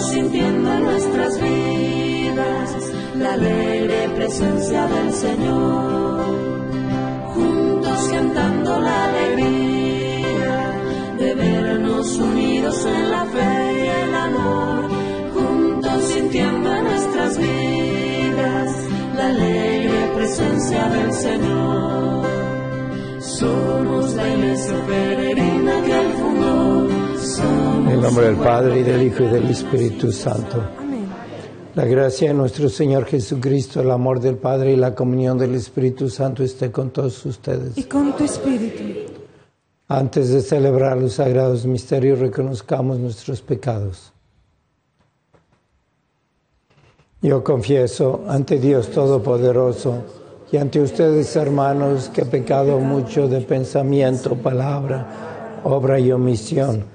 sintiendo en nuestras vidas la alegre presencia del Señor, juntos cantando la alegría de vernos unidos en la fe y el amor, juntos sintiendo en nuestras vidas la alegre presencia del Señor. Somos la iglesia peregrina que fundó. En el nombre del Padre, y del de Hijo y del Espíritu Santo. La gracia de nuestro Señor Jesucristo, el amor del Padre y la comunión del Espíritu Santo esté con todos ustedes. y con tu espíritu. Antes de celebrar los sagrados misterios, reconozcamos nuestros pecados. Yo confieso ante Dios Todopoderoso y ante ustedes, hermanos, que he pecado mucho de pensamiento, palabra, obra y omisión.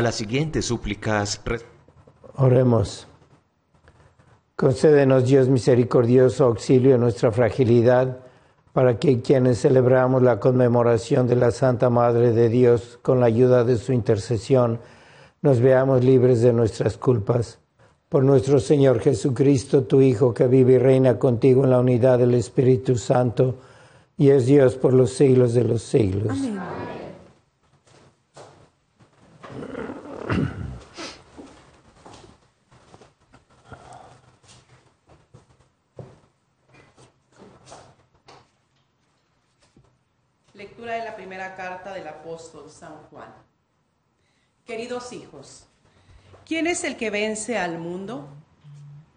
A las siguientes súplicas re- Oremos. Concédenos, Dios misericordioso, auxilio en nuestra fragilidad, para que quienes celebramos la conmemoración de la Santa Madre de Dios, con la ayuda de su intercesión, nos veamos libres de nuestras culpas. Por nuestro Señor Jesucristo, tu Hijo, que vive y reina contigo en la unidad del Espíritu Santo, y es Dios por los siglos de los siglos. Lectura de la primera carta del apóstol San Juan. Queridos hijos, ¿quién es el que vence al mundo?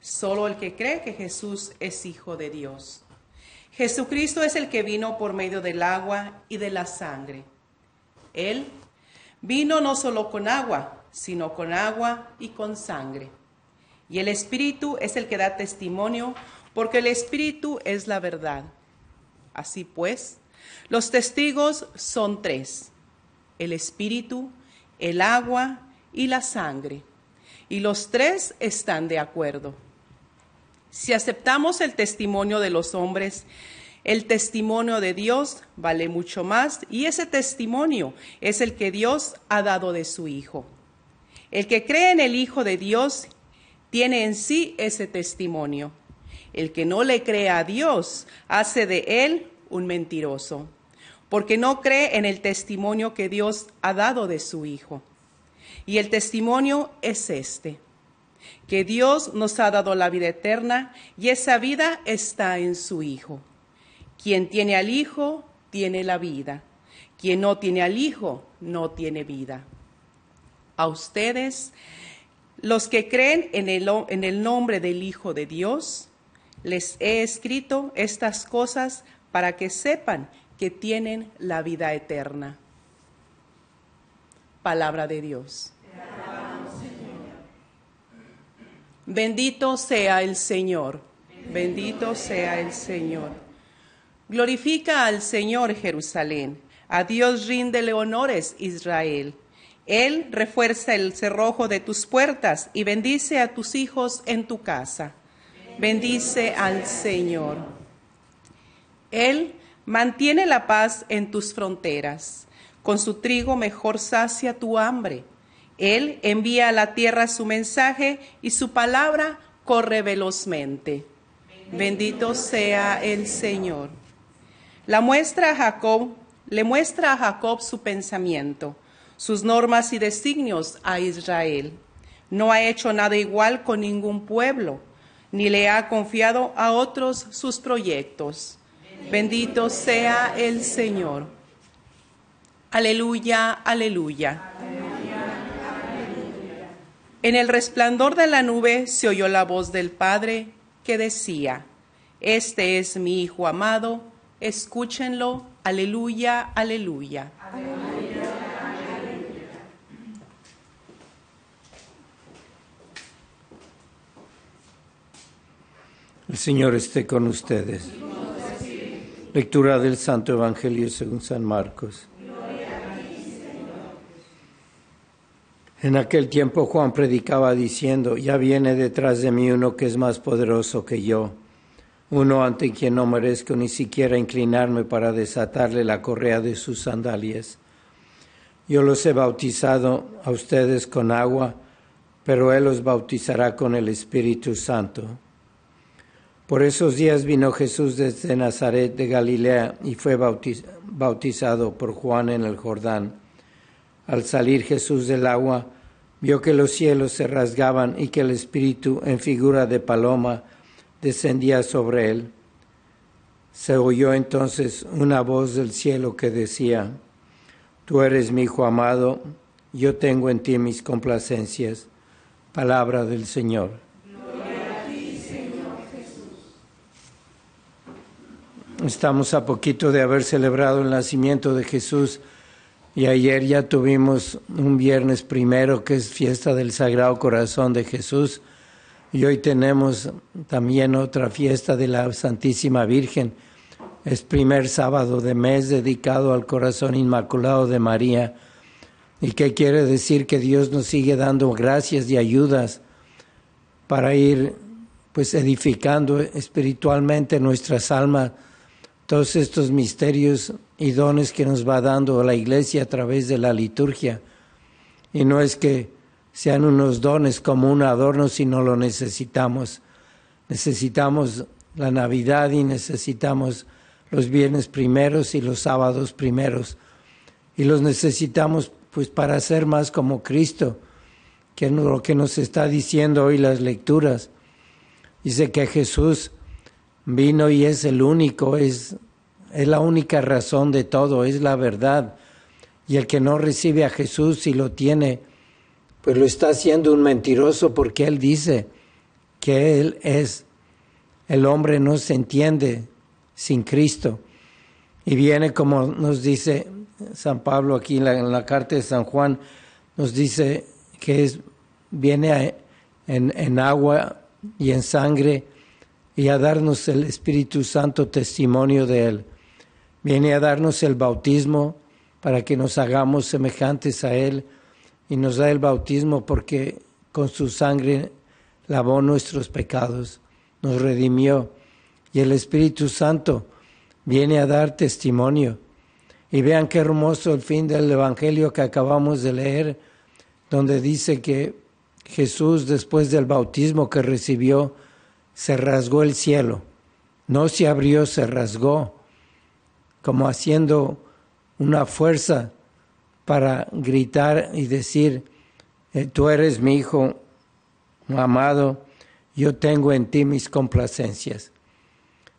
Solo el que cree que Jesús es Hijo de Dios. Jesucristo es el que vino por medio del agua y de la sangre. Él vino no solo con agua, sino con agua y con sangre. Y el Espíritu es el que da testimonio, porque el Espíritu es la verdad. Así pues, los testigos son tres, el espíritu, el agua y la sangre. Y los tres están de acuerdo. Si aceptamos el testimonio de los hombres, el testimonio de Dios vale mucho más y ese testimonio es el que Dios ha dado de su Hijo. El que cree en el Hijo de Dios tiene en sí ese testimonio. El que no le cree a Dios hace de él un mentiroso, porque no cree en el testimonio que Dios ha dado de su Hijo. Y el testimonio es este, que Dios nos ha dado la vida eterna y esa vida está en su Hijo. Quien tiene al Hijo tiene la vida. Quien no tiene al Hijo no tiene vida. A ustedes, los que creen en el, en el nombre del Hijo de Dios, les he escrito estas cosas para que sepan que tienen la vida eterna. Palabra de Dios. Bendito sea el Señor. Bendito sea el Señor. Glorifica al Señor Jerusalén. A Dios ríndele honores Israel. Él refuerza el cerrojo de tus puertas y bendice a tus hijos en tu casa. Bendice al Señor. Él mantiene la paz en tus fronteras. Con su trigo mejor sacia tu hambre. Él envía a la tierra su mensaje y su palabra corre velozmente. Bendito sea el Señor. La muestra Jacob, le muestra a Jacob su pensamiento, sus normas y designios a Israel. No ha hecho nada igual con ningún pueblo, ni le ha confiado a otros sus proyectos. Bendito sea el Señor. Aleluya, aleluya. En el resplandor de la nube se oyó la voz del Padre que decía, Este es mi Hijo amado, escúchenlo, aleluya, aleluya. El Señor esté con ustedes. Lectura del Santo Evangelio según San Marcos. En aquel tiempo Juan predicaba diciendo, ya viene detrás de mí uno que es más poderoso que yo, uno ante quien no merezco ni siquiera inclinarme para desatarle la correa de sus sandalias. Yo los he bautizado a ustedes con agua, pero Él los bautizará con el Espíritu Santo. Por esos días vino Jesús desde Nazaret de Galilea y fue bautizado por Juan en el Jordán. Al salir Jesús del agua, vio que los cielos se rasgaban y que el Espíritu en figura de paloma descendía sobre él. Se oyó entonces una voz del cielo que decía, Tú eres mi Hijo amado, yo tengo en ti mis complacencias. Palabra del Señor. Estamos a poquito de haber celebrado el nacimiento de Jesús y ayer ya tuvimos un viernes primero que es fiesta del Sagrado Corazón de Jesús y hoy tenemos también otra fiesta de la Santísima Virgen. Es primer sábado de mes dedicado al corazón inmaculado de María. ¿Y qué quiere decir? Que Dios nos sigue dando gracias y ayudas para ir pues edificando espiritualmente nuestras almas todos estos misterios y dones que nos va dando la iglesia a través de la liturgia. Y no es que sean unos dones como un adorno, sino lo necesitamos. Necesitamos la Navidad y necesitamos los viernes primeros y los sábados primeros. Y los necesitamos pues para ser más como Cristo, que es lo que nos está diciendo hoy las lecturas. Dice que Jesús vino y es el único, es, es la única razón de todo, es la verdad. Y el que no recibe a Jesús y lo tiene, pues lo está haciendo un mentiroso porque él dice que él es. El hombre no se entiende sin Cristo. Y viene como nos dice San Pablo aquí en la, carta de San Juan, nos dice que es, viene en, en agua y en sangre y a darnos el Espíritu Santo testimonio de Él. Viene a darnos el bautismo para que nos hagamos semejantes a Él y nos da el bautismo porque con su sangre lavó nuestros pecados, nos redimió y el Espíritu Santo viene a dar testimonio. Y vean qué hermoso el fin del Evangelio que acabamos de leer, donde dice que Jesús después del bautismo que recibió, se rasgó el cielo. No se abrió, se rasgó, como haciendo una fuerza para gritar y decir, eh, tú eres mi hijo amado, yo tengo en ti mis complacencias.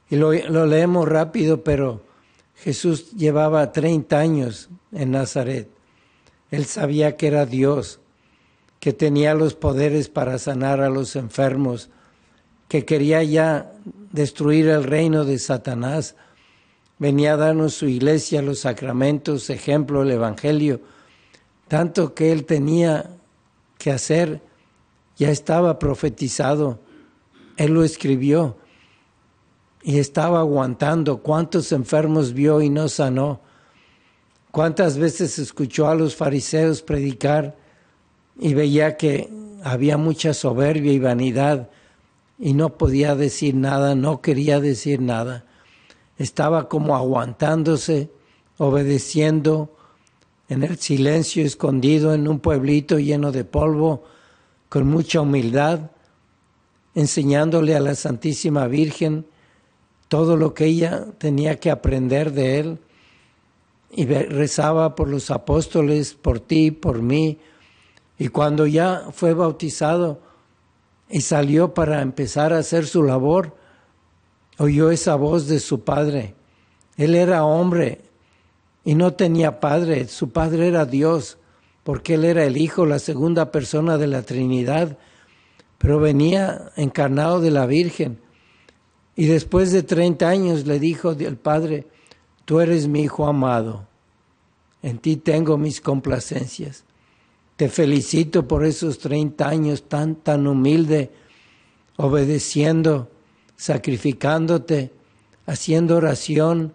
Y lo, lo leemos rápido, pero Jesús llevaba 30 años en Nazaret. Él sabía que era Dios, que tenía los poderes para sanar a los enfermos, que quería ya destruir el reino de Satanás. Venía a darnos su iglesia, los sacramentos, ejemplo, el Evangelio. Tanto que él tenía que hacer, ya estaba profetizado. Él lo escribió y estaba aguantando. ¿Cuántos enfermos vio y no sanó? ¿Cuántas veces escuchó a los fariseos predicar y veía que había mucha soberbia y vanidad y no podía decir nada, no quería decir nada? Estaba como aguantándose, obedeciendo en el silencio, escondido en un pueblito lleno de polvo, con mucha humildad, enseñándole a la Santísima Virgen todo lo que ella tenía que aprender de él y rezaba por los apóstoles, por ti, por mí. Y cuando ya fue bautizado y salió para empezar a hacer su labor, oyó esa voz de su padre. Él era hombre y no tenía padre, su padre era Dios, porque él era el Hijo, la segunda persona de la Trinidad, pero venía encarnado de la Virgen. Y después de 30 años le dijo el Padre, tú eres mi Hijo amado, en ti tengo mis complacencias. Te felicito por esos 30 años tan, tan humilde, obedeciendo, sacrificándote, haciendo oración.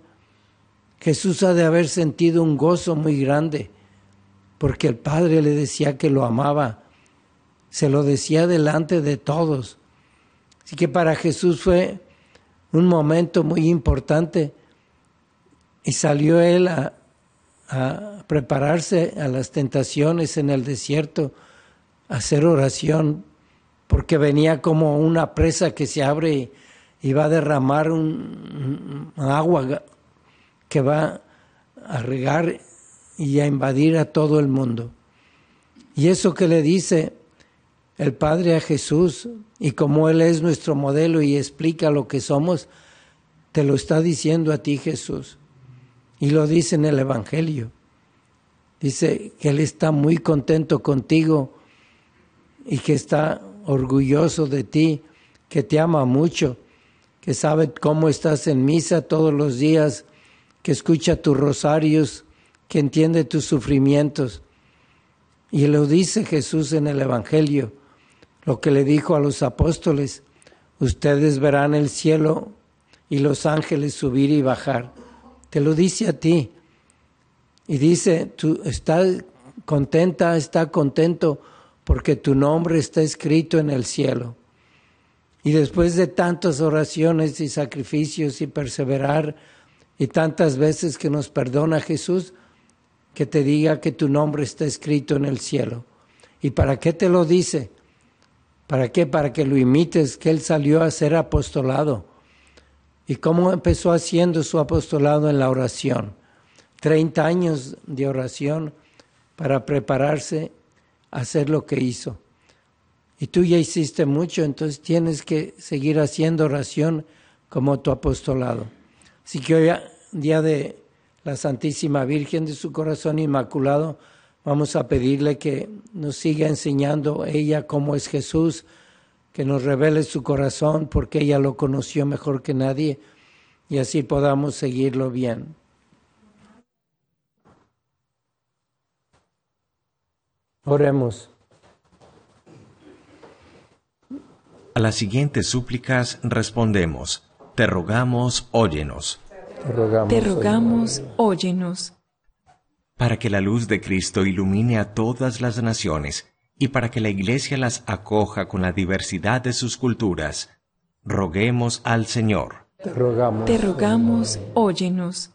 Jesús ha de haber sentido un gozo muy grande, porque el Padre le decía que lo amaba, se lo decía delante de todos. Así que para Jesús fue un momento muy importante y salió él a, prepararse a las tentaciones en el desierto, a hacer oración, porque venía como una presa que se abre y, va a derramar un, agua que va a regar y a invadir a todo el mundo. Y eso que le dice el Padre a Jesús, y como Él es nuestro modelo y explica lo que somos, te lo está diciendo a ti Jesús. Y lo dice en el Evangelio. Dice que Él está muy contento contigo y que está orgulloso de ti, que te ama mucho, que sabe cómo estás en misa todos los días, que escucha tus rosarios, que entiende tus sufrimientos. Y lo dice Jesús en el Evangelio lo que le dijo a los apóstoles, ustedes verán el cielo y los ángeles subir y bajar. Te lo dice a ti. Y dice, tú estás contenta, está contento porque tu nombre está escrito en el cielo. Y después de tantas oraciones y sacrificios y perseverar y tantas veces que nos perdona Jesús, que te diga que tu nombre está escrito en el cielo. ¿Y para qué te lo dice? ¿Para qué? Para que lo imites, que él salió a ser apostolado. ¿Y cómo empezó haciendo su apostolado en la oración? Treinta años de oración para prepararse a hacer lo que hizo. Y tú ya hiciste mucho, entonces tienes que seguir haciendo oración como tu apostolado. Así que hoy, día de la Santísima Virgen de su Corazón Inmaculado, Vamos a pedirle que nos siga enseñando ella cómo es Jesús, que nos revele su corazón porque ella lo conoció mejor que nadie y así podamos seguirlo bien. Oremos. A las siguientes súplicas respondemos, te rogamos, óyenos. Te rogamos, Te rogamos óyenos para que la luz de Cristo ilumine a todas las naciones y para que la Iglesia las acoja con la diversidad de sus culturas. Roguemos al Señor. Te rogamos, Te rogamos óyenos.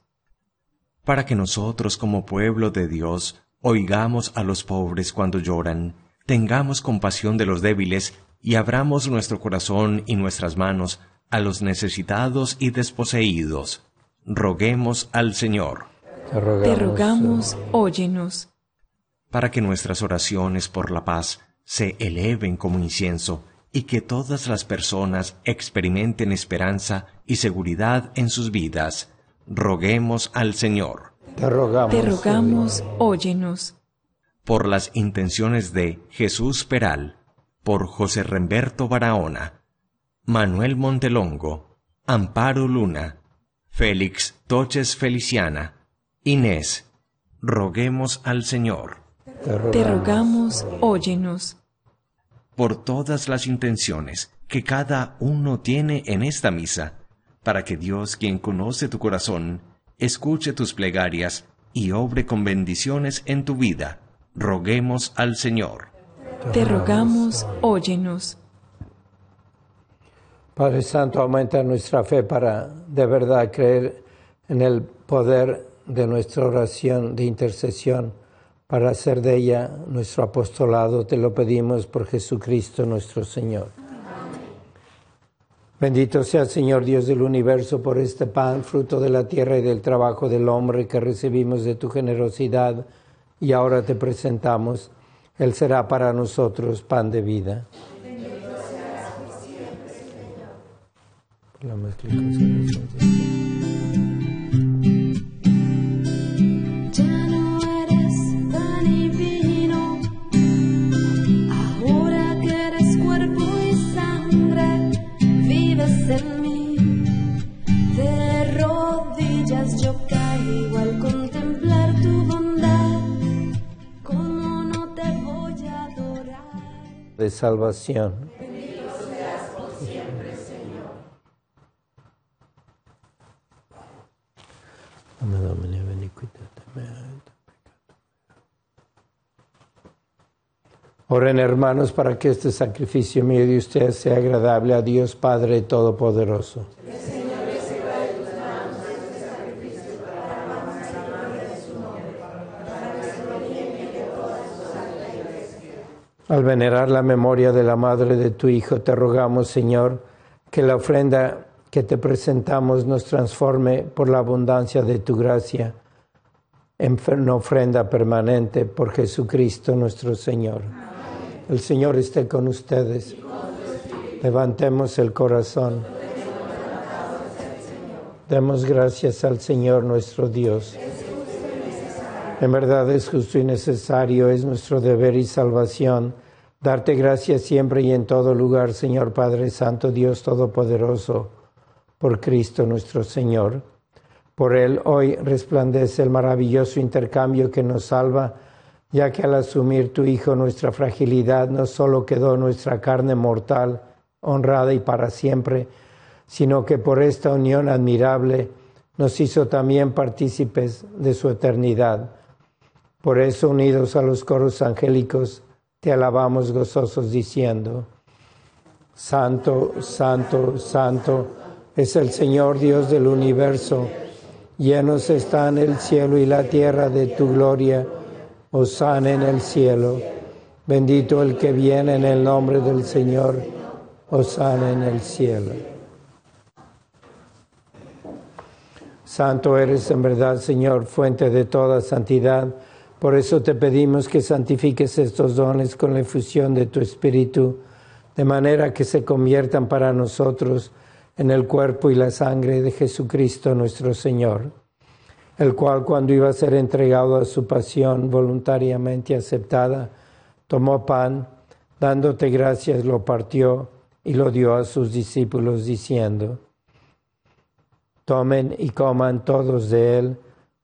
Para que nosotros como pueblo de Dios oigamos a los pobres cuando lloran, tengamos compasión de los débiles y abramos nuestro corazón y nuestras manos a los necesitados y desposeídos. Roguemos al Señor. Te rogamos, Te rogamos óyenos. para que nuestras oraciones por la paz se eleven como incienso y que todas las personas experimenten esperanza y seguridad en sus vidas. roguemos al Señor. Te rogamos. Te rogamos, óyenos. Por las intenciones de Jesús Peral, por José Remberto Barahona, Manuel Montelongo, Amparo Luna, Félix Toches Feliciana, Inés, roguemos al Señor. Te rogamos, óyenos. Por todas las intenciones que cada uno tiene en esta misa, para que Dios, quien conoce tu corazón, escuche tus plegarias y obre con bendiciones en tu vida, roguemos al Señor. Te rogamos, óyenos. Padre Santo, aumenta nuestra fe para de verdad creer en el poder de nuestra oración de intercesión, para hacer de ella nuestro apostolado. Te lo pedimos por Jesucristo nuestro Señor. Bendito sea el Señor Dios del universo por este pan, fruto de la tierra y del trabajo del hombre que recibimos de tu generosidad y ahora te presentamos. Él será para nosotros pan de vida. La mezcla con Ya salvación. Domine, beniquitate mea et peccatum. Oren hermanos para que este sacrificio mío de ustedes sea agradable a Dios Padre Todopoderoso. Al venerar la memoria de la madre de tu Hijo, te rogamos, Señor, que la ofrenda que te presentamos nos transforme por la abundancia de tu gracia en una ofrenda permanente por Jesucristo nuestro Señor. El Señor esté con ustedes. Levantemos el corazón. Demos gracias al Señor nuestro Dios. En verdad es justo y necesario, es nuestro deber y salvación darte gracias siempre y en todo lugar, Señor Padre Santo, Dios Todopoderoso, por Cristo nuestro Señor. Por Él hoy resplandece el maravilloso intercambio que nos salva, ya que al asumir tu Hijo nuestra fragilidad no solo quedó nuestra carne mortal, honrada y para siempre, sino que por esta unión admirable nos hizo también partícipes de su eternidad. Por eso, unidos a los coros angélicos, te alabamos gozosos diciendo, Santo, Santo, Santo es el Señor Dios del universo, llenos están el cielo y la tierra de tu gloria, Osana en el cielo, bendito el que viene en el nombre del Señor, Osana en el cielo. Santo eres en verdad, Señor, fuente de toda santidad. Por eso te pedimos que santifiques estos dones con la efusión de tu Espíritu, de manera que se conviertan para nosotros en el cuerpo y la sangre de Jesucristo nuestro Señor, el cual cuando iba a ser entregado a su pasión voluntariamente aceptada, tomó pan, dándote gracias, lo partió y lo dio a sus discípulos, diciendo, Tomen y coman todos de él,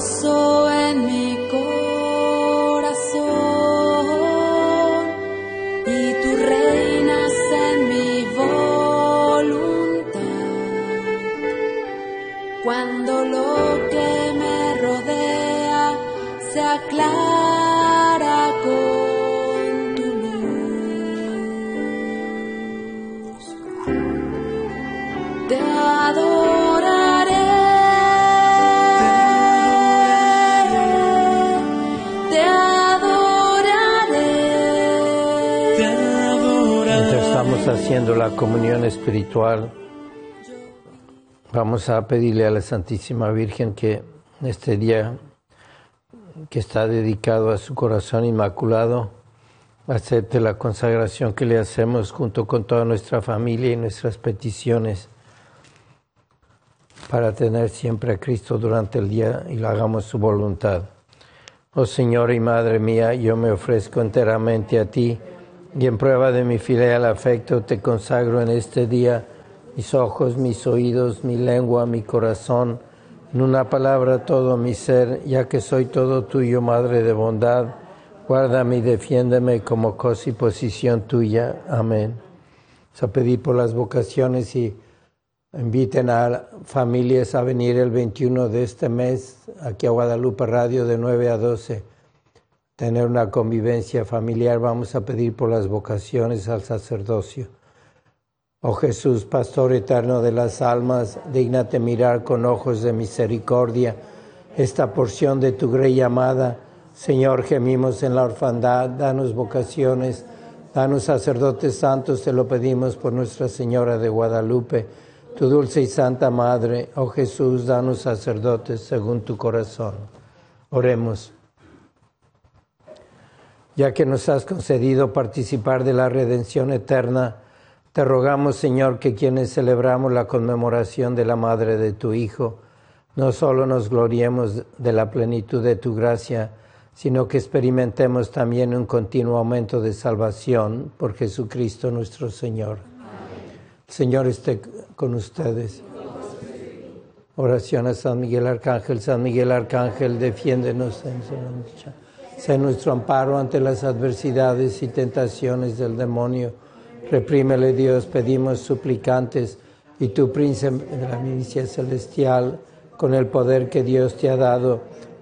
Siento haciendo la comunión espiritual, vamos a pedirle a la Santísima Virgen que en este día que está dedicado a su corazón inmaculado, acepte la consagración que le hacemos junto con toda nuestra familia y nuestras peticiones para tener siempre a Cristo durante el día y hagamos su voluntad. Oh Señor y Madre mía, yo me ofrezco enteramente a ti y en prueba de mi filial afecto te consagro en este día mis ojos, mis oídos, mi lengua, mi corazón, en una palabra todo mi ser, ya que soy todo tuyo, Madre de bondad. Guárdame y defiéndeme como cosa y posición tuya. Amén. A pedir por las vocaciones y inviten a familias a venir el 21 de este mes aquí a Guadalupe Radio de 9 a 12. Tener una convivencia familiar. Vamos a pedir por las vocaciones al sacerdocio. Oh Jesús, Pastor eterno de las almas, dígnate mirar con ojos de misericordia esta porción de tu grey amada. Señor, gemimos en la orfandad, danos vocaciones, danos sacerdotes santos, te lo pedimos por Nuestra Señora de Guadalupe, tu dulce y santa Madre. Oh Jesús, danos sacerdotes según tu corazón. Oremos. Ya que nos has concedido participar de la redención eterna, te rogamos, Señor, que quienes celebramos la conmemoración de la Madre de tu Hijo, no solo nos gloriemos de la plenitud de tu gracia, sino que experimentemos también un continuo aumento de salvación por Jesucristo nuestro Señor. El Señor esté con ustedes. Oración a San Miguel Arcángel. San Miguel Arcángel, defiéndenos en su lucha. Sé nuestro amparo ante las adversidades y tentaciones del demonio. Reprímele Dios, pedimos suplicantes, y tu príncipe de la milicia celestial, con el poder que Dios te ha dado,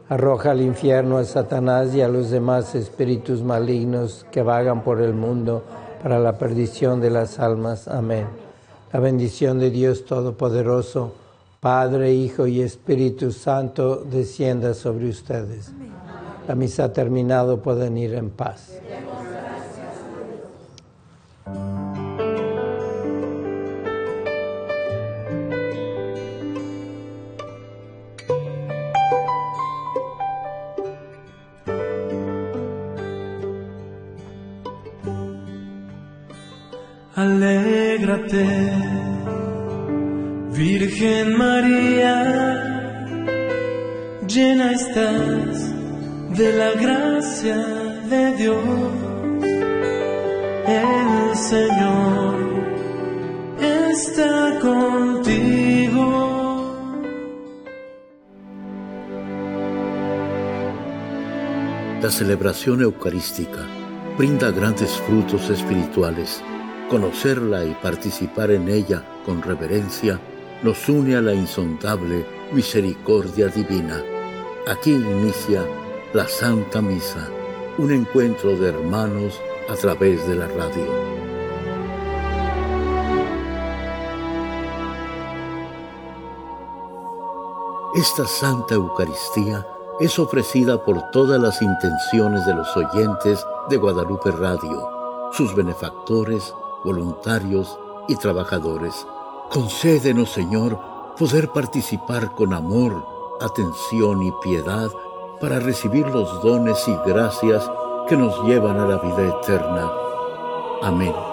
arroja al infierno a Satanás y a los demás espíritus malignos que vagan por el mundo para la perdición de las almas. Amén. La bendición de Dios Todopoderoso, Padre, Hijo y Espíritu Santo, descienda sobre ustedes. La misa terminado, pueden ir en paz. Alégrate, Virgen María, llena estás de la gracia de Dios. El Señor está contigo. La celebración eucarística brinda grandes frutos espirituales. Conocerla y participar en ella con reverencia nos une a la insondable misericordia divina. Aquí inicia la Santa Misa, un encuentro de hermanos a través de la radio. Esta Santa Eucaristía es ofrecida por todas las intenciones de los oyentes de Guadalupe Radio, sus benefactores, voluntarios y trabajadores. Concédenos, Señor, poder participar con amor, atención y piedad para recibir los dones y gracias que nos llevan a la vida eterna. Amén.